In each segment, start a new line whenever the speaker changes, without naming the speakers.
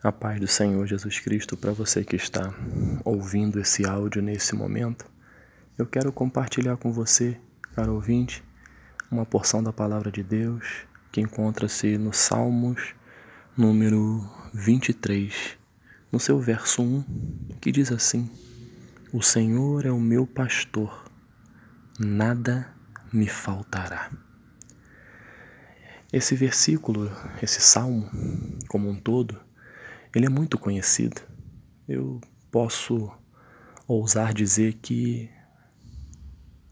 A paz do Senhor Jesus Cristo para você que está ouvindo esse áudio nesse momento. Eu quero compartilhar com você, caro ouvinte, uma porção da palavra de Deus que encontra-se no Salmos número 23, no seu verso 1, que diz assim: O Senhor é o meu pastor, nada me faltará. Esse versículo, esse salmo, como um todo, ele é muito conhecido. Eu posso ousar dizer que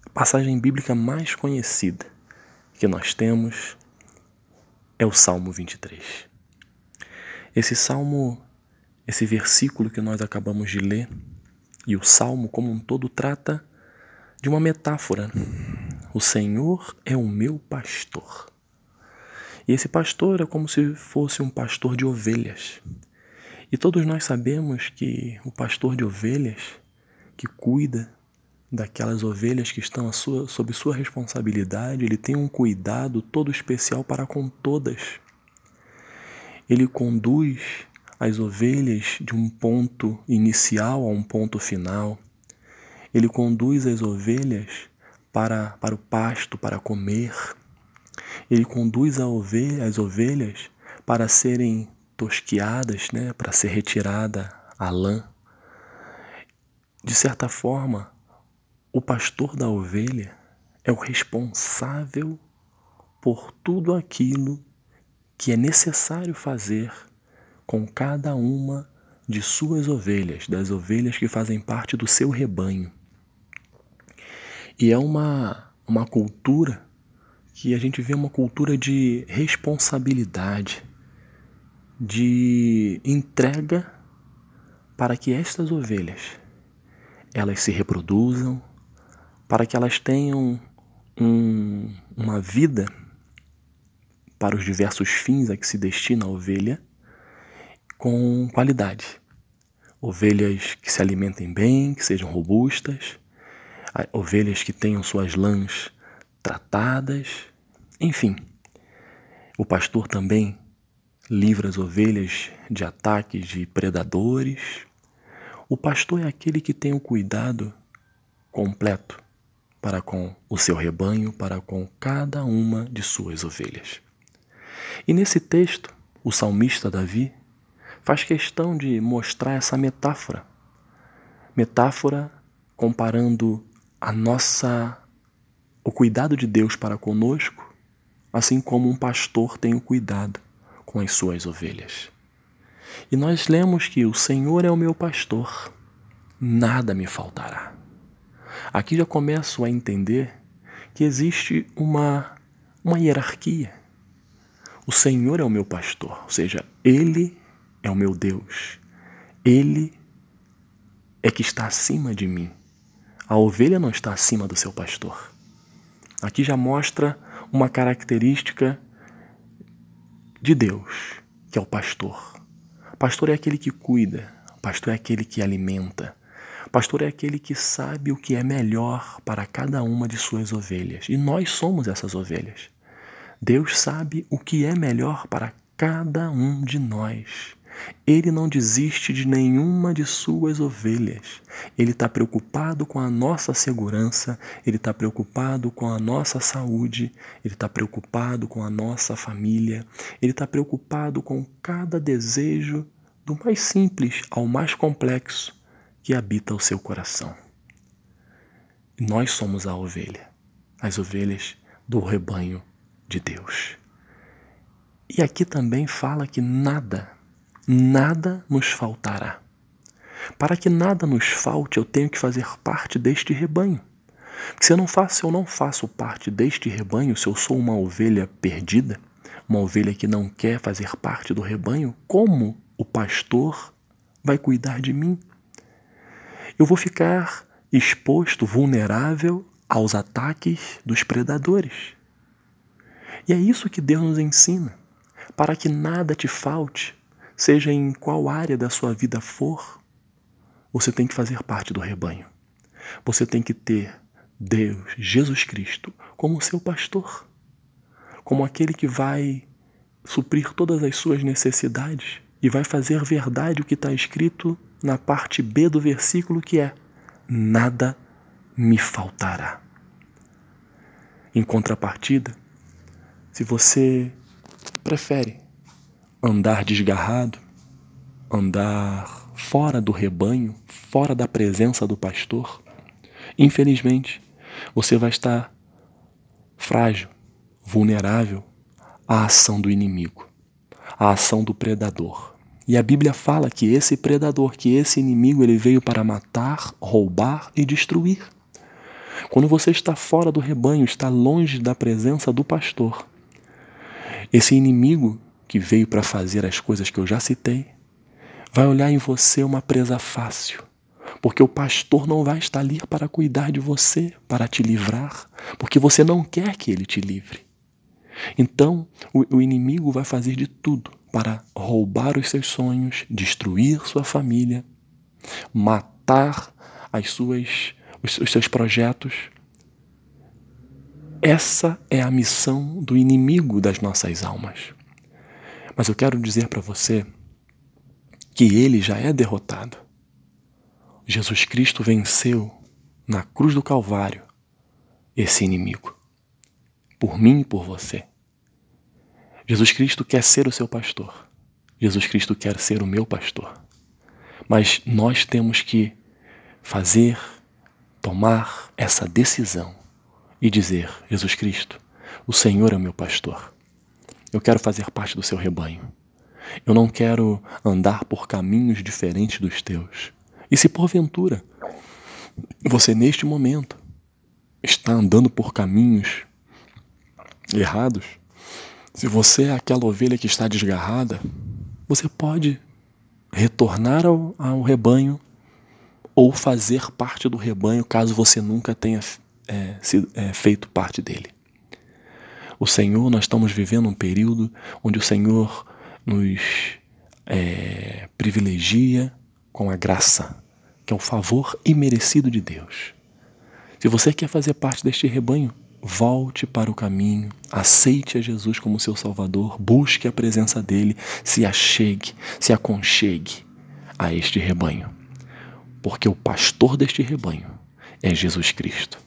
a passagem bíblica mais conhecida que nós temos é o Salmo 23. Esse salmo, esse versículo que nós acabamos de ler, e o salmo como um todo trata de uma metáfora. O Senhor é o meu pastor. E esse pastor é como se fosse um pastor de ovelhas. E todos nós sabemos que o pastor de ovelhas, que cuida daquelas ovelhas que estão sua, sob sua responsabilidade, ele tem um cuidado todo especial para com todas. Ele conduz as ovelhas de um ponto inicial a um ponto final. Ele conduz as ovelhas para, para o pasto, para comer. Ele conduz ovelha, as ovelhas para serem tosquiadas, né, para ser retirada a lã. De certa forma, o pastor da ovelha é o responsável por tudo aquilo que é necessário fazer com cada uma de suas ovelhas, das ovelhas que fazem parte do seu rebanho. E é uma, uma cultura que a gente vê uma cultura de responsabilidade de entrega para que estas ovelhas elas se reproduzam, para que elas tenham um, uma vida para os diversos fins a que se destina a ovelha com qualidade. Ovelhas que se alimentem bem, que sejam robustas, ovelhas que tenham suas lãs tratadas, enfim. O pastor também livra as ovelhas de ataques de predadores. O pastor é aquele que tem o cuidado completo para com o seu rebanho, para com cada uma de suas ovelhas. E nesse texto, o salmista Davi faz questão de mostrar essa metáfora. Metáfora comparando a nossa o cuidado de Deus para conosco, assim como um pastor tem o cuidado com as suas ovelhas. E nós lemos que o Senhor é o meu pastor, nada me faltará. Aqui já começo a entender que existe uma, uma hierarquia. O Senhor é o meu pastor, ou seja, Ele é o meu Deus. Ele é que está acima de mim. A ovelha não está acima do seu pastor. Aqui já mostra uma característica de Deus, que é o pastor. Pastor é aquele que cuida, pastor é aquele que alimenta, pastor é aquele que sabe o que é melhor para cada uma de suas ovelhas. E nós somos essas ovelhas. Deus sabe o que é melhor para cada um de nós. Ele não desiste de nenhuma de suas ovelhas. Ele está preocupado com a nossa segurança, ele está preocupado com a nossa saúde, ele está preocupado com a nossa família, ele está preocupado com cada desejo, do mais simples ao mais complexo, que habita o seu coração. Nós somos a ovelha, as ovelhas do rebanho de Deus. E aqui também fala que nada nada nos faltará. Para que nada nos falte, eu tenho que fazer parte deste rebanho. Se eu não faço, eu não faço parte deste rebanho, se eu sou uma ovelha perdida, uma ovelha que não quer fazer parte do rebanho, como o pastor vai cuidar de mim? Eu vou ficar exposto, vulnerável aos ataques dos predadores. E é isso que Deus nos ensina. Para que nada te falte, seja em qual área da sua vida for, você tem que fazer parte do rebanho. Você tem que ter Deus, Jesus Cristo, como seu pastor, como aquele que vai suprir todas as suas necessidades e vai fazer verdade o que está escrito na parte B do versículo, que é: Nada me faltará. Em contrapartida, se você prefere andar desgarrado, andar fora do rebanho, fora da presença do pastor, infelizmente, você vai estar frágil, vulnerável à ação do inimigo, à ação do predador. E a Bíblia fala que esse predador, que esse inimigo, ele veio para matar, roubar e destruir. Quando você está fora do rebanho, está longe da presença do pastor, esse inimigo que veio para fazer as coisas que eu já citei, vai olhar em você uma presa fácil, porque o pastor não vai estar ali para cuidar de você, para te livrar, porque você não quer que ele te livre. Então, o, o inimigo vai fazer de tudo para roubar os seus sonhos, destruir sua família, matar as suas, os, os seus projetos. Essa é a missão do inimigo das nossas almas. Mas eu quero dizer para você que ele já é derrotado. Jesus Cristo venceu na cruz do Calvário esse inimigo, por mim e por você. Jesus Cristo quer ser o seu pastor. Jesus Cristo quer ser o meu pastor. Mas nós temos que fazer, tomar essa decisão e dizer: Jesus Cristo, o Senhor é o meu pastor. Eu quero fazer parte do seu rebanho. Eu não quero andar por caminhos diferentes dos teus. E se porventura você neste momento está andando por caminhos errados, se você é aquela ovelha que está desgarrada, você pode retornar ao, ao rebanho ou fazer parte do rebanho caso você nunca tenha é, sido, é, feito parte dele. O Senhor, nós estamos vivendo um período onde o Senhor nos é, privilegia com a graça, que é o favor imerecido de Deus. Se você quer fazer parte deste rebanho, volte para o caminho, aceite a Jesus como seu Salvador, busque a presença dele, se achegue, se aconchegue a este rebanho. Porque o pastor deste rebanho é Jesus Cristo.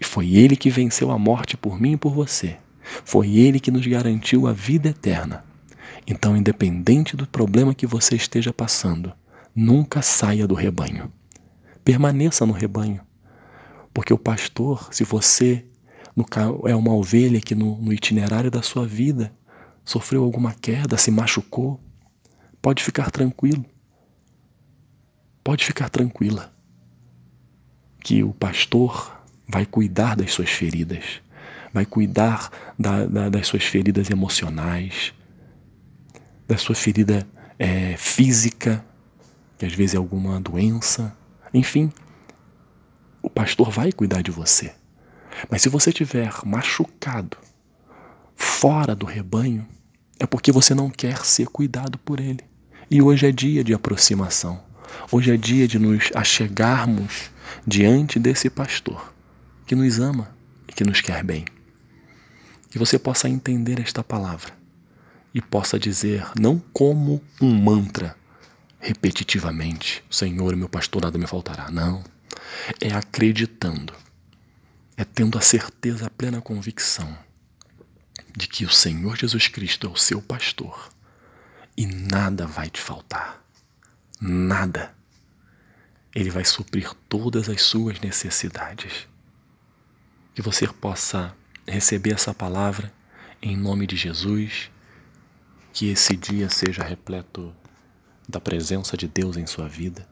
E foi ele que venceu a morte por mim e por você. Foi Ele que nos garantiu a vida eterna. Então, independente do problema que você esteja passando, nunca saia do rebanho. Permaneça no rebanho. Porque o pastor, se você é uma ovelha que no, itinerário da sua vida sofreu alguma queda, se machucou, pode ficar tranquilo. Pode ficar tranquila. Que o pastor vai cuidar das suas feridas vai cuidar da, da, das suas feridas emocionais, da sua ferida é, física, que às vezes é alguma doença, enfim, o pastor vai cuidar de você. Mas se você estiver machucado, fora do rebanho, é porque você não quer ser cuidado por ele. E hoje é dia de aproximação. Hoje é dia de nos achegarmos diante desse pastor que nos ama e que nos quer bem que você possa entender esta palavra e possa dizer, não como um mantra, repetitivamente: Senhor, meu pastor, nada me faltará. Não. É acreditando, é tendo a certeza, a plena convicção de que o Senhor Jesus Cristo é o seu pastor e nada vai te faltar. Nada. Ele vai suprir todas as suas necessidades. Que você possa receber essa palavra em nome de Jesus, que esse dia seja repleto da presença de Deus em sua vida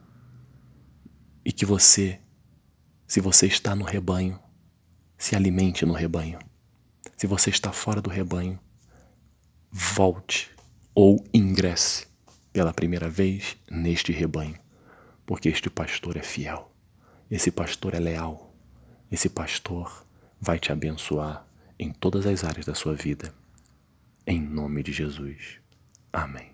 e que você, se você está no rebanho, se alimente no rebanho. Se você está fora do rebanho, volte ou ingresse pela primeira vez neste rebanho, porque este pastor é fiel, esse pastor é leal, esse pastor vai te abençoar em todas as áreas da sua vida. Em nome de Jesus. Amém.